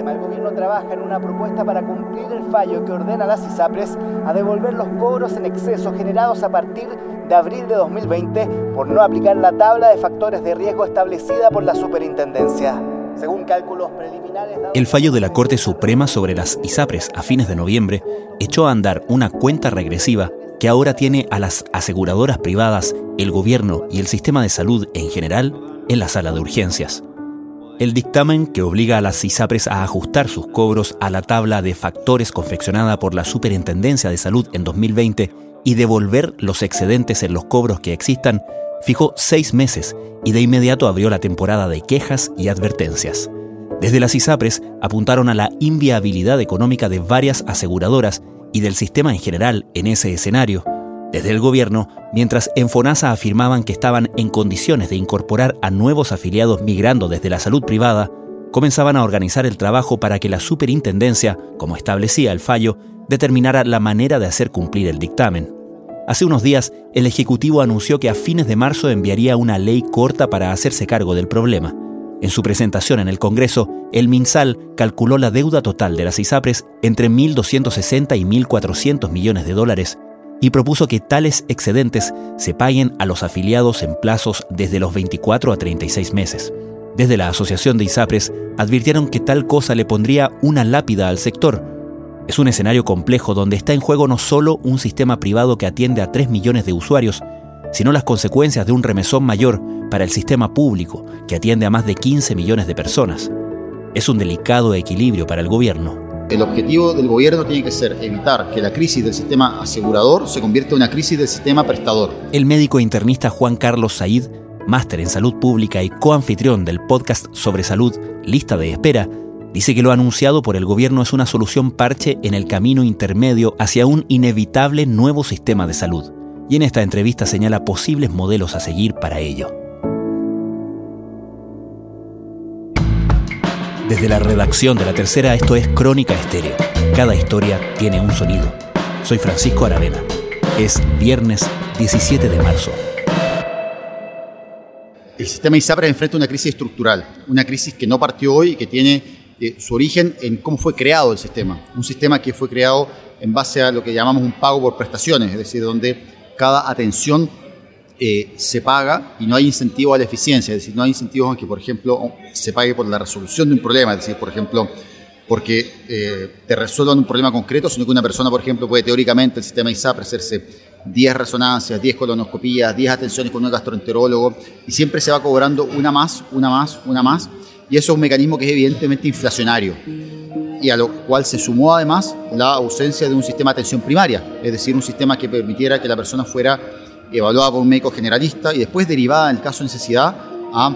tema, el gobierno trabaja en una propuesta para cumplir el fallo que ordena a las ISAPRES a devolver los cobros en exceso generados a partir de abril de 2020 por no aplicar la tabla de factores de riesgo establecida por la superintendencia. Según cálculos preliminares... El fallo de la Corte Suprema sobre las ISAPRES a fines de noviembre echó a andar una cuenta regresiva que ahora tiene a las aseguradoras privadas, el gobierno y el sistema de salud en general en la sala de urgencias. El dictamen que obliga a las ISAPRES a ajustar sus cobros a la tabla de factores confeccionada por la Superintendencia de Salud en 2020 y devolver los excedentes en los cobros que existan fijó seis meses y de inmediato abrió la temporada de quejas y advertencias. Desde las ISAPRES apuntaron a la inviabilidad económica de varias aseguradoras y del sistema en general en ese escenario. Desde el gobierno, mientras en FONASA afirmaban que estaban en condiciones de incorporar a nuevos afiliados migrando desde la salud privada, comenzaban a organizar el trabajo para que la superintendencia, como establecía el fallo, determinara la manera de hacer cumplir el dictamen. Hace unos días, el Ejecutivo anunció que a fines de marzo enviaría una ley corta para hacerse cargo del problema. En su presentación en el Congreso, el MinSal calculó la deuda total de las ISAPRES entre 1.260 y 1.400 millones de dólares y propuso que tales excedentes se paguen a los afiliados en plazos desde los 24 a 36 meses. Desde la Asociación de ISAPRES advirtieron que tal cosa le pondría una lápida al sector, es un escenario complejo donde está en juego no solo un sistema privado que atiende a 3 millones de usuarios, sino las consecuencias de un remesón mayor para el sistema público que atiende a más de 15 millones de personas. Es un delicado equilibrio para el gobierno. El objetivo del gobierno tiene que ser evitar que la crisis del sistema asegurador se convierta en una crisis del sistema prestador. El médico internista Juan Carlos Said, máster en salud pública y coanfitrión del podcast sobre salud Lista de Espera, Dice que lo anunciado por el gobierno es una solución parche en el camino intermedio hacia un inevitable nuevo sistema de salud. Y en esta entrevista señala posibles modelos a seguir para ello. Desde la redacción de la tercera, esto es Crónica Estéreo. Cada historia tiene un sonido. Soy Francisco Aravena. Es viernes 17 de marzo. El sistema ISAPRE enfrenta una crisis estructural, una crisis que no partió hoy y que tiene su origen en cómo fue creado el sistema. Un sistema que fue creado en base a lo que llamamos un pago por prestaciones, es decir, donde cada atención eh, se paga y no hay incentivo a la eficiencia, es decir, no hay incentivos a que, por ejemplo, se pague por la resolución de un problema, es decir, por ejemplo, porque eh, te resuelvan un problema concreto, sino que una persona, por ejemplo, puede teóricamente el sistema ISAP hacerse 10 resonancias, 10 colonoscopías, 10 atenciones con un gastroenterólogo y siempre se va cobrando una más, una más, una más y eso es un mecanismo que es evidentemente inflacionario y a lo cual se sumó además la ausencia de un sistema de atención primaria, es decir, un sistema que permitiera que la persona fuera evaluada por un médico generalista y después derivada en el caso de necesidad a,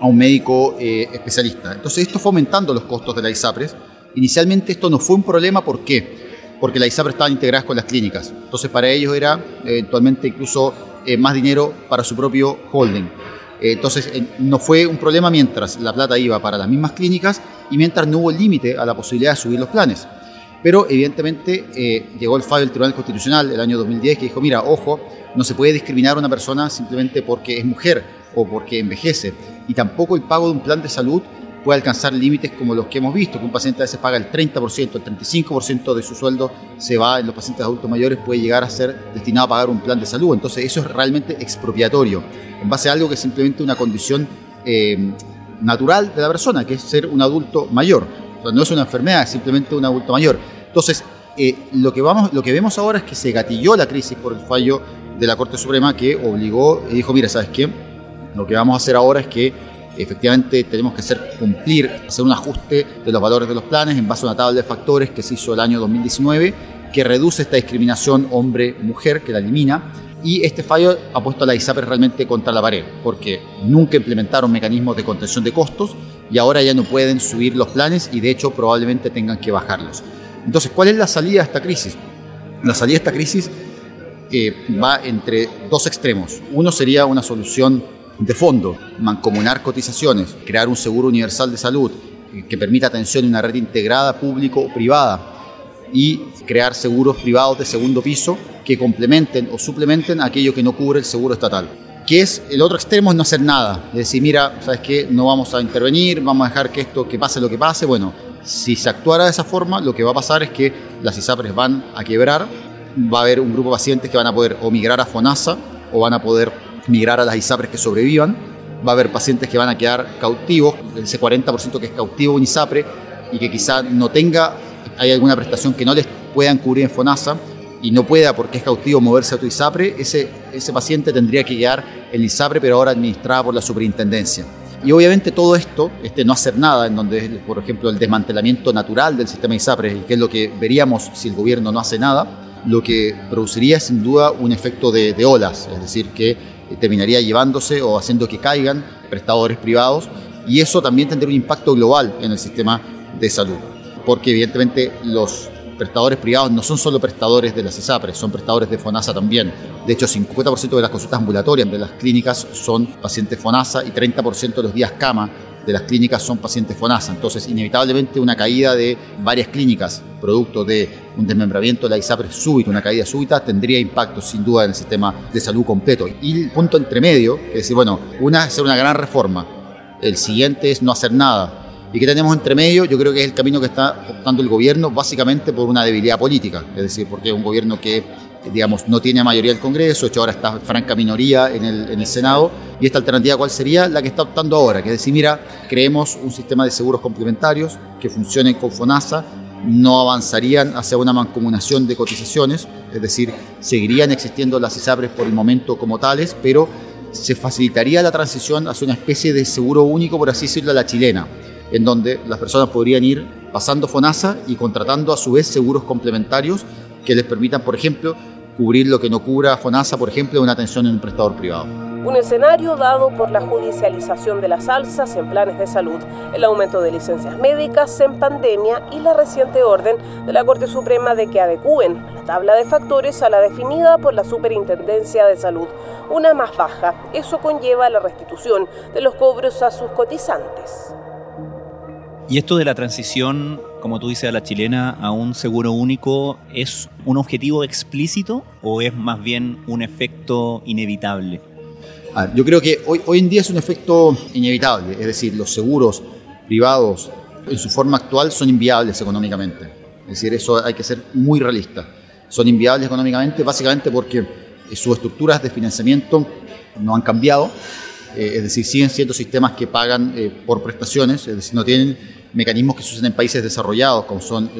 a un médico eh, especialista. Entonces esto fue aumentando los costos de la ISAPRES. Inicialmente esto no fue un problema, ¿por qué? Porque la ISAPRES estaban integradas con las clínicas. Entonces para ellos era eventualmente incluso eh, más dinero para su propio holding. Eh, entonces, no fue un problema mientras la plata iba para las mismas clínicas y mientras no hubo límite a la posibilidad de subir los planes. Pero evidentemente eh, llegó el fallo del Tribunal Constitucional el año 2010 que dijo, mira, ojo, no se puede discriminar a una persona simplemente porque es mujer o porque envejece. Y tampoco el pago de un plan de salud puede alcanzar límites como los que hemos visto, que un paciente a veces paga el 30%, el 35% de su sueldo se va en los pacientes adultos mayores, puede llegar a ser destinado a pagar un plan de salud. Entonces eso es realmente expropiatorio, en base a algo que es simplemente una condición eh, natural de la persona, que es ser un adulto mayor. O sea, no es una enfermedad, es simplemente un adulto mayor. Entonces, eh, lo, que vamos, lo que vemos ahora es que se gatilló la crisis por el fallo de la Corte Suprema que obligó y dijo, mira, ¿sabes qué? Lo que vamos a hacer ahora es que efectivamente tenemos que hacer cumplir, hacer un ajuste de los valores de los planes en base a una tabla de factores que se hizo el año 2019, que reduce esta discriminación hombre-mujer, que la elimina. Y este fallo ha puesto a la ISAPRE realmente contra la pared, porque nunca implementaron mecanismos de contención de costos y ahora ya no pueden subir los planes y de hecho probablemente tengan que bajarlos. Entonces, ¿cuál es la salida a esta crisis? La salida a esta crisis eh, va entre dos extremos. Uno sería una solución de fondo, mancomunar cotizaciones, crear un seguro universal de salud eh, que permita atención en una red integrada público o privada y crear seguros privados de segundo piso que complementen o suplementen aquello que no cubre el seguro estatal. Que es el otro extremo es no hacer nada, es decir, mira, sabes qué, no vamos a intervenir, vamos a dejar que esto que pase lo que pase, bueno, Si se actuara de esa forma, lo que va a pasar es que las ISAPRES van a quebrar, va a haber un grupo de pacientes que van a poder o migrar a FONASA o van a poder migrar a las ISAPRES que sobrevivan, va a haber pacientes que van a quedar cautivos, ese 40% que es cautivo en ISAPRE y que quizá no tenga, hay alguna prestación que no les puedan cubrir en FONASA y no pueda, porque es cautivo, moverse a tu ISAPRE, ese, ese paciente tendría que quedar en ISAPRE, pero ahora administrada por la superintendencia. Y obviamente todo esto, este no hacer nada, en donde, por ejemplo, el desmantelamiento natural del sistema ISAPRE, que es lo que veríamos si el gobierno no hace nada, lo que produciría sin duda un efecto de, de olas, es decir, que terminaría llevándose o haciendo que caigan prestadores privados y eso también tendría un impacto global en el sistema de salud, porque evidentemente los prestadores privados no son solo prestadores de las ISAPRES, son prestadores de FONASA también. De hecho, 50% de las consultas ambulatorias de las clínicas son pacientes FONASA y 30% de los días cama de las clínicas son pacientes FONASA. Entonces, inevitablemente una caída de varias clínicas, producto de un desmembramiento de la ISAPRES súbito, una caída súbita, tendría impacto sin duda en el sistema de salud completo. Y el punto entre medio, es decir, bueno, una es hacer una gran reforma, el siguiente es no hacer nada. ¿Y qué tenemos entre medio? Yo creo que es el camino que está optando el gobierno, básicamente por una debilidad política, es decir, porque es un gobierno que digamos, no tiene mayoría el Congreso, hecho ahora está franca minoría en el, en el Senado, y esta alternativa cuál sería la que está optando ahora, que es decir, mira, creemos un sistema de seguros complementarios que funcione con FONASA, no avanzarían hacia una mancomunación de cotizaciones, es decir, seguirían existiendo las ISAPRES por el momento como tales, pero se facilitaría la transición hacia una especie de seguro único, por así decirlo, a la chilena, en donde las personas podrían ir pasando FONASA y contratando a su vez seguros complementarios que les permitan, por ejemplo, cubrir lo que no cubra FONASA, por ejemplo, una atención en un prestador privado. Un escenario dado por la judicialización de las alzas en planes de salud, el aumento de licencias médicas en pandemia y la reciente orden de la Corte Suprema de que adecúen la tabla de factores a la definida por la Superintendencia de Salud, una más baja. Eso conlleva la restitución de los cobros a sus cotizantes. Y esto de la transición, como tú dices, a la chilena a un seguro único, ¿es un objetivo explícito o es más bien un efecto inevitable? yo creo que hoy, hoy en día es un efecto inevitable, es decir, los seguros privados en su forma actual son inviables económicamente. Es decir, eso hay que ser muy realista. Son inviables económicamente básicamente porque sus estructuras de financiamiento no han cambiado, eh, es decir, siguen siendo sistemas que pagan eh, por prestaciones, es decir, no tienen mecanismos que se usan en países desarrollados, como son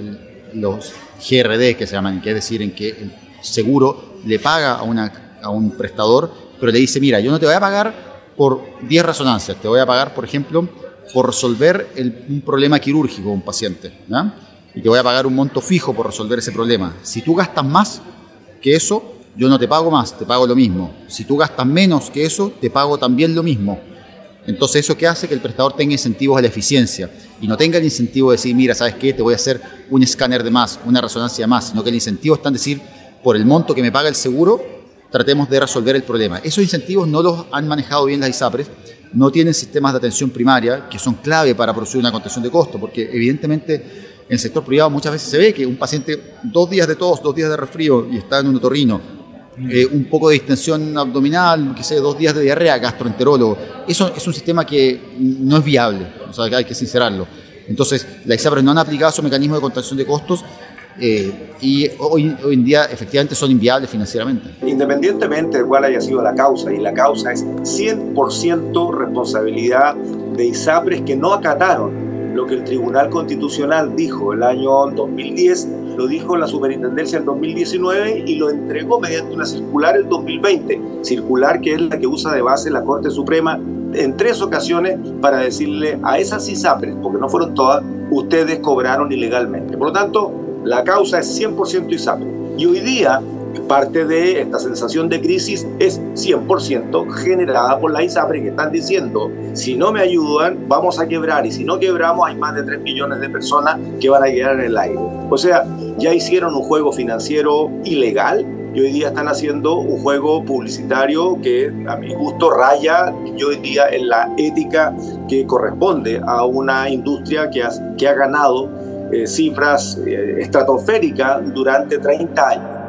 los GRD que se llaman, que es decir, en que el seguro le paga a, una, a un prestador, pero le dice, mira, yo no te voy a pagar por 10 resonancias, te voy a pagar, por ejemplo, por resolver un problema quirúrgico de un paciente, y te voy a pagar un monto fijo por resolver ese problema. Si tú gastas más que eso, yo no te pago más, te pago lo mismo. Si tú gastas menos que eso, te pago también lo mismo. Entonces eso que hace que el prestador tenga incentivos a la eficiencia y no tenga el incentivo de decir, mira, ¿sabes qué? Te voy a hacer un escáner de más, una resonancia de más, sino que el incentivo está en decir, por el monto que me paga el seguro, tratemos de resolver el problema. Esos incentivos no los han manejado bien las ISAPRES, no tienen sistemas de atención primaria que son clave para producir una contención de costo, porque evidentemente en el sector privado muchas veces se ve que un paciente dos días de tos, dos días de resfrío y está en un otorrino eh, un poco de distensión abdominal, sé, dos días de diarrea, gastroenterólogo. Eso es un sistema que no es viable, o sea, hay que sincerarlo. Entonces, la ISAPRES no han aplicado su mecanismo de contención de costos eh, y hoy, hoy, en día efectivamente son inviables financieramente. Independientemente de cuál haya sido la causa, y la causa es 100% responsabilidad de ISAPRES que no acataron lo que el Tribunal Constitucional dijo el año 2010 lo dijo la superintendencia en 2019 y lo entregó mediante una circular en 2020, circular que es la que usa de base la Corte Suprema en tres ocasiones para decirle a esas ISAPRES, porque no fueron todas, ustedes cobraron ilegalmente. Por lo tanto, la causa es 100% ISAPRE. Y hoy día parte de esta sensación de crisis es 100% generada por la ISAPRE que están diciendo, si no me ayudan, vamos a quebrar y si no quebramos hay más de 3 millones de personas que van a quedar en el aire. O sea, ya hicieron un juego financiero ilegal y hoy día están haciendo un juego publicitario que a mi gusto raya y hoy día en la ética que corresponde a una industria que ha, que ha ganado eh, cifras eh, estratosféricas durante 30 años.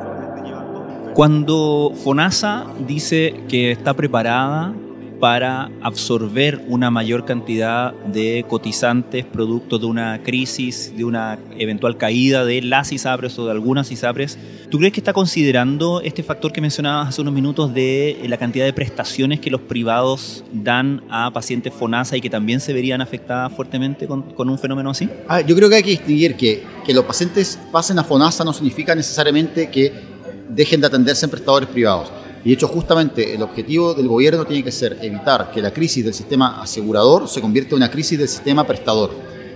Cuando FONASA dice que está preparada para absorber una mayor cantidad de cotizantes producto de una crisis, de una eventual caída de las ISAPRES o de algunas ISAPRES. ¿Tú crees que está considerando este factor que mencionabas hace unos minutos de la cantidad de prestaciones que los privados dan a pacientes FONASA y que también se verían afectadas fuertemente con, un fenómeno así? Ah, yo creo que hay que distinguir que, que los pacientes pasen a FONASA no significa necesariamente que dejen de atenderse en prestadores privados. Y de hecho, justamente el objetivo del gobierno tiene que ser evitar que la crisis del sistema asegurador se convierta en una crisis del sistema prestador.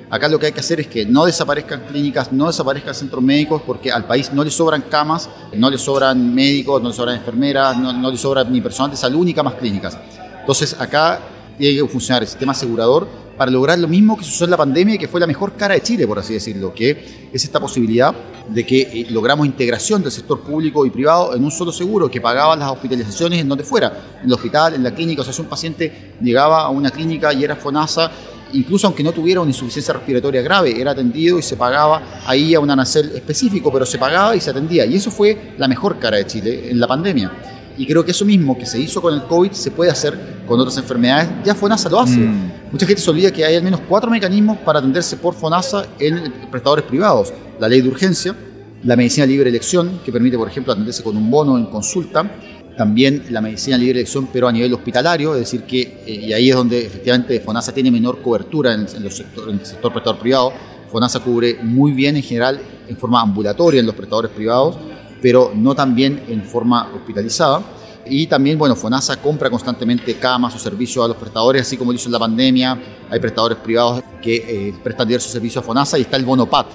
Acá lo que hay que hacer es que no desaparezcan clínicas, no desaparezcan centros médicos, porque al país no le sobran camas, no le sobran médicos, no le sobran enfermeras, no, no le sobra ni personal de salud ni camas clínicas. Entonces acá tiene que funcionar el sistema asegurador para lograr lo mismo que sucedió en la pandemia y que fue la mejor cara de Chile, por así decirlo, que es esta posibilidad de que eh, logramos integración del sector público y privado en un solo seguro que pagaba las hospitalizaciones en donde fuera, en el hospital, en la clínica, o sea, si un paciente llegaba a una clínica y era FONASA, incluso aunque no tuviera una insuficiencia respiratoria grave, era atendido y se pagaba ahí a un anacel específico, pero se pagaba y se atendía. Y eso fue la mejor cara de Chile en la pandemia. Y creo que eso mismo que se hizo con el COVID se puede hacer con otras enfermedades. Ya FONASA lo hace. Mm. Mucha gente se olvida que hay al menos cuatro mecanismos para atenderse por FONASA en prestadores privados. La ley de urgencia, la medicina libre elección, que permite, por ejemplo, atenderse con un bono en consulta. También la medicina libre elección, pero a nivel hospitalario, es decir, que, eh, y ahí es donde efectivamente FONASA tiene menor cobertura en, en, sector, el sector prestador privado. FONASA cubre muy bien en general en forma ambulatoria en los prestadores privados pero no también en forma hospitalizada. Y también, bueno, FONASA compra constantemente camas o servicios a los prestadores, así como lo hizo en la pandemia. Hay prestadores privados que eh, prestan diversos servicios a FONASA y está el bono PAT.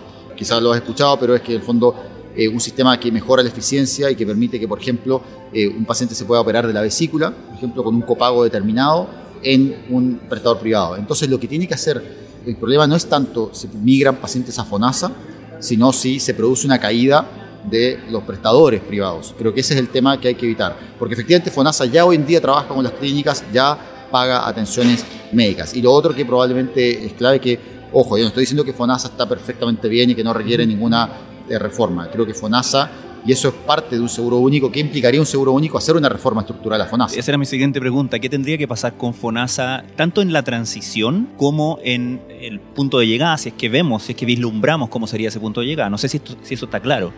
Quizás lo has escuchado, pero es que en el fondo eh, un sistema que mejora la eficiencia y que permite que, por ejemplo, eh, un paciente se pueda operar de la vesícula, por ejemplo, con un copago determinado en un prestador privado. Entonces, lo que tiene que hacer, el problema no es tanto si migran pacientes a FONASA, sino si se produce una caída de los prestadores privados. Creo que ese es el tema que hay que evitar, porque efectivamente FONASA ya hoy en día trabaja con las clínicas, ya paga atenciones médicas. Y lo otro que probablemente es clave que, ojo, yo no estoy diciendo que FONASA está perfectamente bien y que no requiere ninguna eh, reforma. Creo que FONASA y eso es parte de un seguro único. ¿Qué implicaría un seguro único hacer una reforma estructural a FONASA? Esa era mi siguiente pregunta. ¿Qué tendría que pasar con FONASA tanto en la transición como en el punto de llegada? Si es que vemos, si es que vislumbramos cómo sería ese punto de llegada. No sé si, si eso está claro.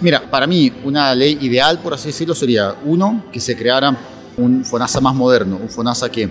Mira, para mí una ley ideal, por así decirlo, sería uno, que se creara un FONASA más moderno, un FONASA que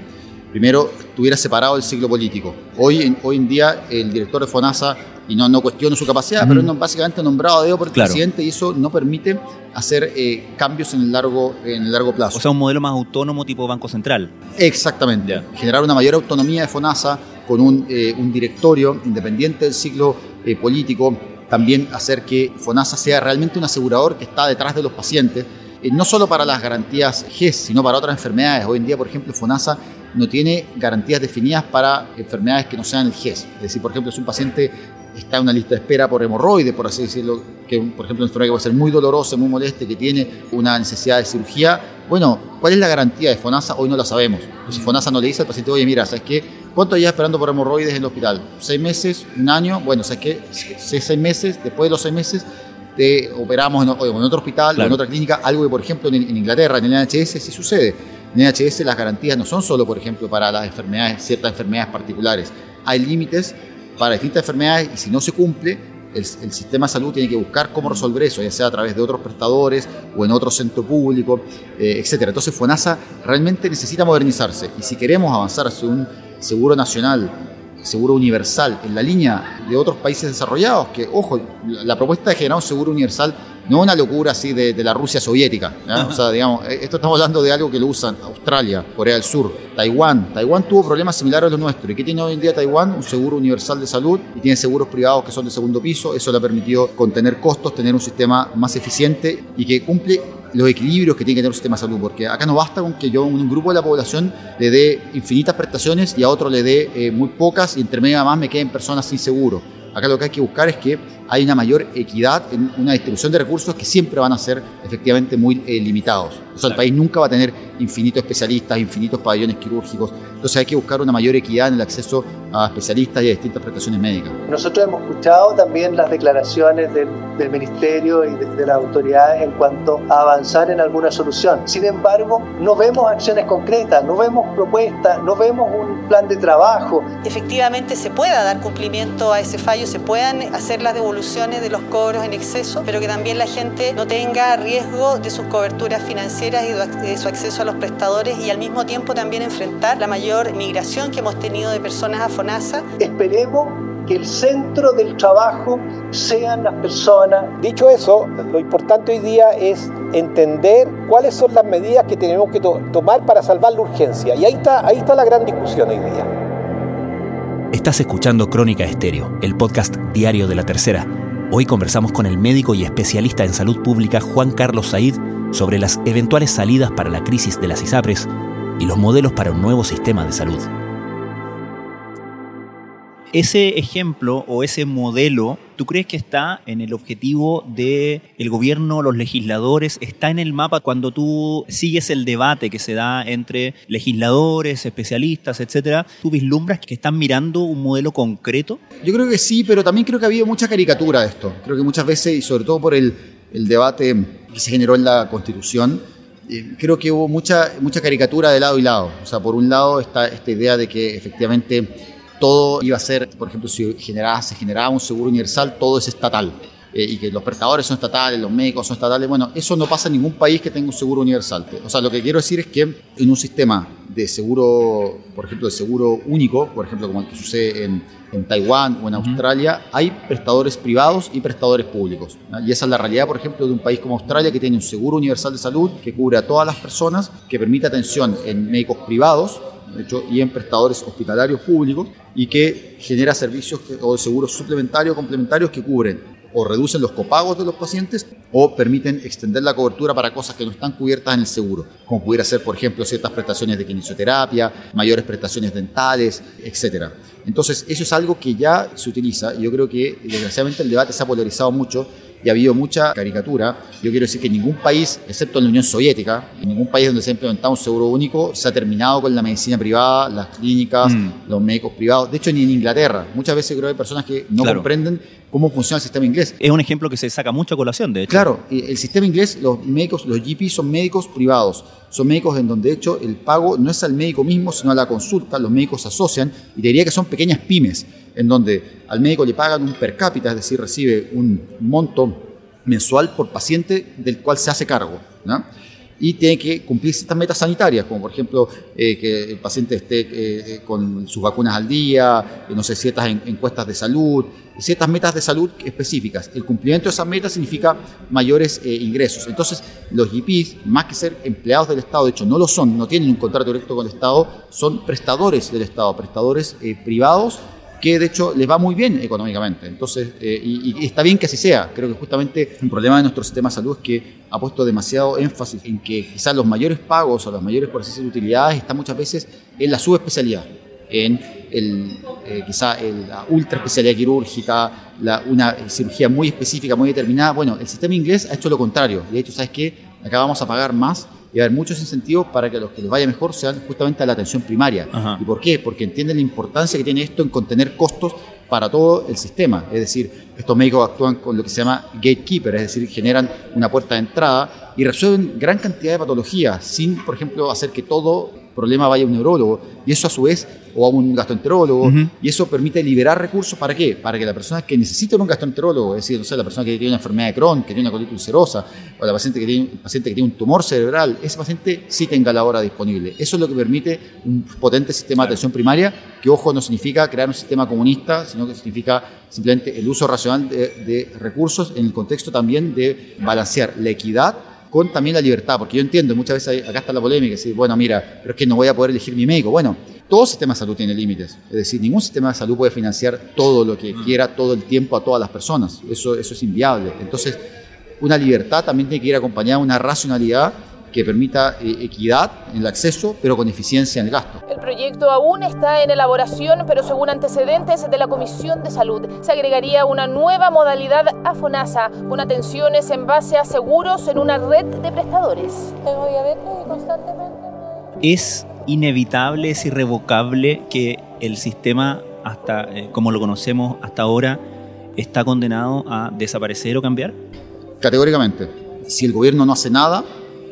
primero estuviera separado del ciclo político. Hoy en, hoy en día el director de FONASA, y no, no cuestiono su capacidad, pero es básicamente nombrado a dedo por el presidente y eso no permite hacer eh, cambios en el, largo, en el largo plazo. O sea, un modelo más autónomo tipo Banco Central. Exactamente. Generar una mayor autonomía de FONASA con un, eh, un directorio independiente del ciclo eh, político también hacer que FONASA sea realmente un asegurador que está detrás de los pacientes, no solo para las garantías GES, sino para otras enfermedades. Hoy en día, por ejemplo, FONASA no tiene garantías definidas para enfermedades que no sean el GES. Es decir, por ejemplo, si un paciente está en una lista de espera por hemorroides, por así decirlo, que por ejemplo una enfermedad que puede ser muy dolorosa, muy molesta, que tiene una necesidad de cirugía, bueno, ¿cuál es la garantía de FONASA? Hoy no la sabemos. Si FONASA no le dice al paciente, oye, mira, ¿sabes qué? ¿Cuánto llevas esperando por hemorroides en el hospital? ¿Seis meses? ¿Un año? Bueno, ¿sabes qué? Seis meses, después de los seis meses, te operamos en, otro hospital o en otra clínica, algo que, por ejemplo, en, Inglaterra, en el NHS, sí sucede. En NHS las garantías no son solo, por ejemplo, para las enfermedades, ciertas enfermedades particulares. Hay límites para distintas enfermedades y si no se cumple, el, sistema de salud tiene que buscar cómo resolver eso, ya sea a través de otros prestadores o en otro centro público, eh, etc. Entonces FONASA realmente necesita modernizarse y si queremos avanzar hacia un seguro nacional, seguro universal, en la línea de otros países desarrollados, que, ojo, la propuesta de generar un seguro universal no una locura así de, la Rusia soviética. O sea, digamos, eh, esto estamos hablando de algo que lo usan Australia, Corea del Sur, Taiwán. Taiwán tuvo problemas similares a los nuestros. ¿Y qué tiene hoy en día Taiwán? Un seguro universal de salud y tiene seguros privados que son de segundo piso. Eso le ha permitido contener costos, tener un sistema más eficiente y que cumple los equilibrios que tiene que tener un sistema de salud, porque acá no basta con que yo un grupo de la población le dé infinitas prestaciones y a otro le dé eh, muy pocas y entre medio además me queden personas sin seguro. Acá lo que hay que buscar es que hay una mayor equidad en una distribución de recursos que siempre van a ser efectivamente muy eh, limitados. O sea, el país nunca va a tener infinitos especialistas, infinitos pabellones quirúrgicos. Entonces hay que buscar una mayor equidad en el acceso a especialistas y a distintas prestaciones médicas. Nosotros hemos escuchado también las declaraciones del, del Ministerio y de, de, las autoridades en cuanto a avanzar en alguna solución. Sin embargo, no vemos acciones concretas, no vemos propuestas, no vemos un plan de trabajo. Efectivamente se pueda dar cumplimiento a ese fallo, se puedan hacer las devoluciones de los cobros en exceso, pero que también la gente no tenga riesgo de sus coberturas financieras y de su acceso a los prestadores y al mismo tiempo también enfrentar la mayor migración que hemos tenido de personas a FONASA. Esperemos que el centro del trabajo sean las personas. Dicho eso, lo importante hoy día es entender cuáles son las medidas que tenemos que to tomar para salvar la urgencia. Y ahí está, ahí está la gran discusión hoy día. Estás escuchando Crónica Estéreo, el podcast diario de la tercera. Hoy conversamos con el médico y especialista en salud pública Juan Carlos Said sobre las eventuales salidas para la crisis de las ISAPRES y los modelos para un nuevo sistema de salud. Ese ejemplo o ese modelo, ¿tú crees que está en el objetivo del el gobierno, los legisladores? ¿Está en el mapa cuando tú sigues el debate que se da entre legisladores, especialistas, etcétera? ¿Tú vislumbras que están mirando un modelo concreto? Yo creo que sí, pero también creo que ha habido mucha caricatura de esto. Creo que muchas veces, y sobre todo por el, el debate que se generó en la Constitución, eh, creo que hubo mucha, mucha caricatura de lado y lado. O sea, por un lado está esta idea de que efectivamente todo iba a ser, por ejemplo, si generaba, se generaba un seguro universal, todo es estatal. Eh, y que los prestadores son estatales, los médicos son estatales. Bueno, eso no pasa en ningún país que tenga un seguro universal. O sea, lo que quiero decir es que en un sistema de seguro, por ejemplo, de seguro único, por ejemplo, como el que sucede en, en Taiwán o en Australia, hay prestadores privados y prestadores públicos. ¿no? Y esa es la realidad, por ejemplo, de un país como Australia que tiene un seguro universal de salud que cubre a todas las personas, que permite atención en médicos privados, de hecho, y en prestadores hospitalarios públicos y que genera servicios que, o seguros suplementarios complementarios que cubren o reducen los copagos de los pacientes o permiten extender la cobertura para cosas que no están cubiertas en el seguro, como pudiera ser, por ejemplo, ciertas prestaciones de kinesioterapia, mayores prestaciones dentales, etc. Entonces, eso es algo que ya se utiliza y yo creo que desgraciadamente el debate se ha polarizado mucho y ha habido mucha caricatura. Yo quiero decir que ningún país, excepto en la Unión Soviética, en ningún país donde se ha implementado un seguro único, se ha terminado con la medicina privada, las clínicas, mm. los médicos privados. De hecho, ni en Inglaterra. Muchas veces creo que hay personas que no claro. comprenden cómo funciona el sistema inglés. Es un ejemplo que se saca mucho a colación, de hecho. Claro, el sistema inglés, los médicos, los GP son médicos privados. Son médicos en donde, de hecho, el pago no es al médico mismo, sino a la consulta. Los médicos se asocian y diría que son pequeñas pymes, en donde al médico le pagan un per cápita, es decir, recibe un monto mensual por paciente del cual se hace cargo. ¿no? Y tiene que cumplir ciertas metas sanitarias, como por ejemplo eh, que el paciente esté eh, con sus vacunas al día, eh, no sé, ciertas en, encuestas de salud, ciertas metas de salud específicas. El cumplimiento de esas metas significa mayores eh, ingresos. Entonces, los GPs, más que ser empleados del Estado, de hecho no lo son, no tienen un contrato directo con el Estado, son prestadores del Estado, prestadores privados que de hecho les va muy bien económicamente. Entonces, eh, y, y, está bien que así sea. Creo que justamente un problema de nuestro sistema de salud es que ha puesto demasiado énfasis en que quizás los mayores pagos o las mayores procesos de utilidades están muchas veces en la subespecialidad, en el, eh, quizá el, la ultra especialidad quirúrgica, la, una cirugía muy específica, muy determinada. Bueno, el sistema inglés ha hecho lo contrario. De hecho, ¿sabes qué? Acá vamos a pagar más y va a haber muchos incentivos para que los que les vaya mejor sean justamente a la atención primaria. Ajá. ¿Y por qué? Porque entienden la importancia que tiene esto en contener costos para todo el sistema. Es decir, estos médicos actúan con lo que se llama gatekeeper, es decir, generan una puerta de entrada y resuelven gran cantidad de patologías sin, por ejemplo, hacer que todo problema vaya a un neurólogo y eso a su vez o a un gastroenterólogo uh -huh. y eso permite liberar recursos para qué? Para que la persona que necesita un gastroenterólogo, es decir, no sé, la persona que tiene una enfermedad de Crohn, que tiene una colitis ulcerosa o la paciente que tiene, el paciente que tiene un tumor cerebral, ese paciente sí tenga la hora disponible. Eso es lo que permite un potente sistema de atención primaria que, ojo, no significa crear un sistema comunista, sino que significa simplemente el uso racional de, de recursos en el contexto también de balancear la equidad con también la libertad, porque yo entiendo, muchas veces acá está la polémica, decir, bueno, mira, pero es que no voy a poder elegir mi médico. Bueno, todo sistema de salud tiene límites, es decir, ningún sistema de salud puede financiar todo lo que quiera todo el tiempo a todas las personas, eso, eso es inviable. Entonces, una libertad también tiene que ir acompañada de una racionalidad que permita eh, equidad en el acceso, pero con eficiencia en el gasto. El proyecto aún está en elaboración, pero según antecedentes de la Comisión de Salud, se agregaría una nueva modalidad a FONASA, con atenciones en base a seguros en una red de prestadores. Es inevitable, es irrevocable que el sistema, hasta eh, como lo conocemos hasta ahora, está condenado a desaparecer o cambiar? Categóricamente. Si el gobierno no hace nada,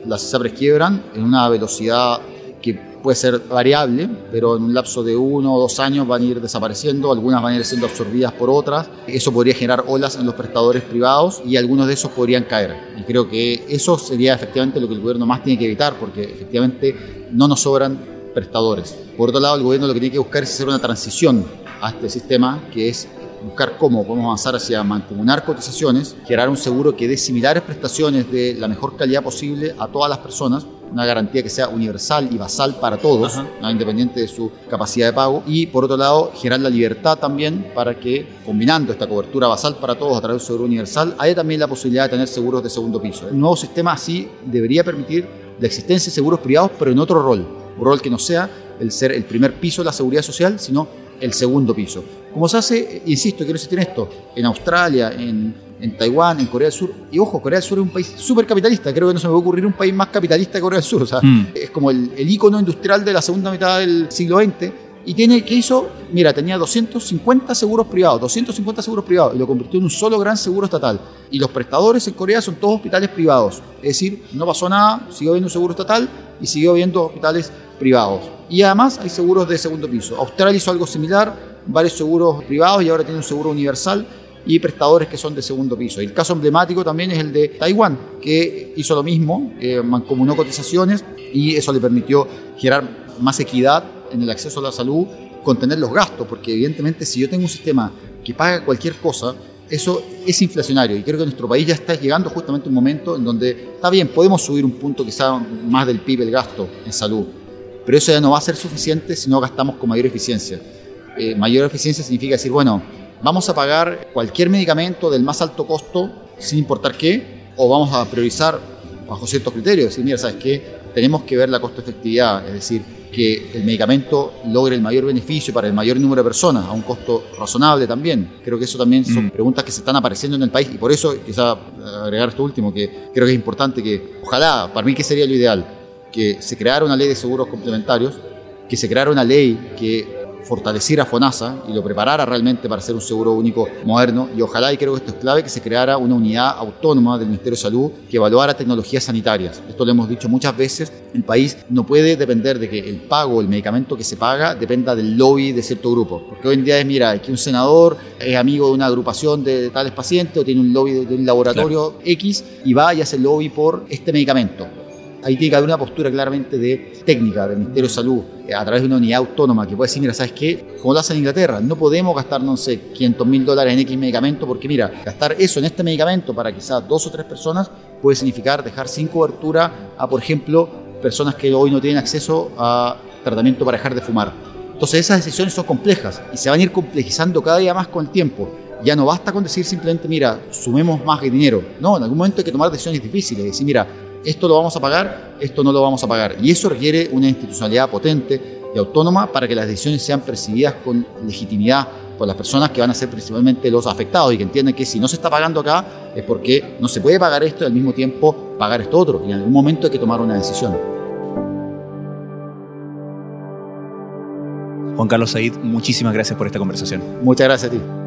las ISAPRES quiebran en una velocidad que puede ser variable, pero en un lapso de uno o dos años van a ir desapareciendo, algunas van a ir siendo absorbidas por otras. Eso podría generar olas en los prestadores privados y algunos de esos podrían caer. Y creo que eso sería efectivamente lo que el gobierno más tiene que evitar, porque efectivamente no nos sobran prestadores. Por otro lado, el gobierno lo que tiene que buscar es hacer una transición a este sistema que es buscar cómo podemos avanzar hacia mancomunar cotizaciones, generar un seguro que dé similares prestaciones de la mejor calidad posible a todas las personas, una garantía que sea universal y basal para todos, independiente de su capacidad de pago, y por otro lado, generar la libertad también para que, combinando esta cobertura basal para todos a través de un seguro universal, haya también la posibilidad de tener seguros de segundo piso. El nuevo sistema así debería permitir la existencia de seguros privados, pero en otro rol, un rol que no sea el ser el primer piso de la seguridad social, sino el segundo piso. Como se hace, insisto, quiero insistir en esto, en Australia, en, en Taiwán, en Corea del Sur. Y ojo, Corea del Sur es un país súper capitalista. Creo que no se me va a ocurrir un país más capitalista que Corea del Sur. O sea, mm. es como el, el ícono industrial de la segunda mitad del siglo XX. Y tiene, ¿qué hizo? Mira, tenía 250 seguros privados, 250 seguros privados, y lo convirtió en un solo gran seguro estatal. Y los prestadores en Corea son todos hospitales privados. Es decir, no pasó nada, siguió habiendo un seguro estatal y siguió habiendo hospitales privados. Y además hay seguros de segundo piso. Australia hizo algo similar, varios seguros privados y ahora tiene un seguro universal y prestadores que son de segundo piso. El caso emblemático también es el de Taiwán, que hizo lo mismo, eh, mancomunó cotizaciones y eso le permitió generar más equidad en el acceso a la salud, contener los gastos, porque evidentemente si yo tengo un sistema que paga cualquier cosa, eso es inflacionario y creo que nuestro país ya está llegando justamente a un momento en donde está bien, podemos subir un punto quizá más del PIB el gasto en salud, pero eso ya no va a ser suficiente si no gastamos con mayor eficiencia. Eh, mayor eficiencia significa decir, bueno, vamos a pagar cualquier medicamento del más alto costo sin importar qué, o vamos a priorizar bajo ciertos criterios, decir, mira, ¿sabes qué? Tenemos que ver la costo efectividad, es decir, que el medicamento logre el mayor beneficio para el mayor número de personas a un costo razonable también. Creo que eso también son mm. preguntas que se están apareciendo en el país y por eso quizá agregar esto último, que creo que es importante que, ojalá, para mí que sería lo ideal, que se creara una ley de seguros complementarios, que se creara una ley que fortaleciera FONASA y lo preparara realmente para ser un seguro único moderno. Y ojalá, y creo que esto es clave, que se creara una unidad autónoma del Ministerio de Salud que evaluara tecnologías sanitarias. Esto lo hemos dicho muchas veces. El país no puede depender de que el pago, el medicamento que se paga, dependa del lobby de cierto grupo. Porque hoy en día es, mira, que un senador es amigo de una agrupación de tales pacientes o tiene un lobby de un laboratorio X y va y hace lobby por este medicamento ahí tiene que haber una postura claramente de técnica del Ministerio de Salud eh, a través de una unidad autónoma que puede decir, mira, ¿sabes qué? Como lo hace en Inglaterra, no podemos gastar, no sé, 500 mil dólares en X medicamento porque, mira, gastar eso en este medicamento para quizás dos o tres personas puede significar dejar sin cobertura a, por ejemplo, personas que hoy no tienen acceso a tratamiento para dejar de fumar. Entonces esas decisiones son complejas y se van a ir complejizando cada día más con el tiempo. Ya no basta con decir simplemente, mira, sumemos más dinero. No, en algún momento hay que tomar decisiones difíciles. Decir, mira, esto lo vamos a pagar, esto no lo vamos a pagar. Y eso requiere una institucionalidad potente y autónoma para que las decisiones sean percibidas con legitimidad por las personas que van a ser principalmente los afectados y que entienden que si no se está pagando acá es porque no se puede pagar esto y al mismo tiempo pagar esto otro. Y en algún momento hay que tomar una decisión. Juan Carlos Said, muchísimas gracias por esta conversación. Muchas gracias a ti.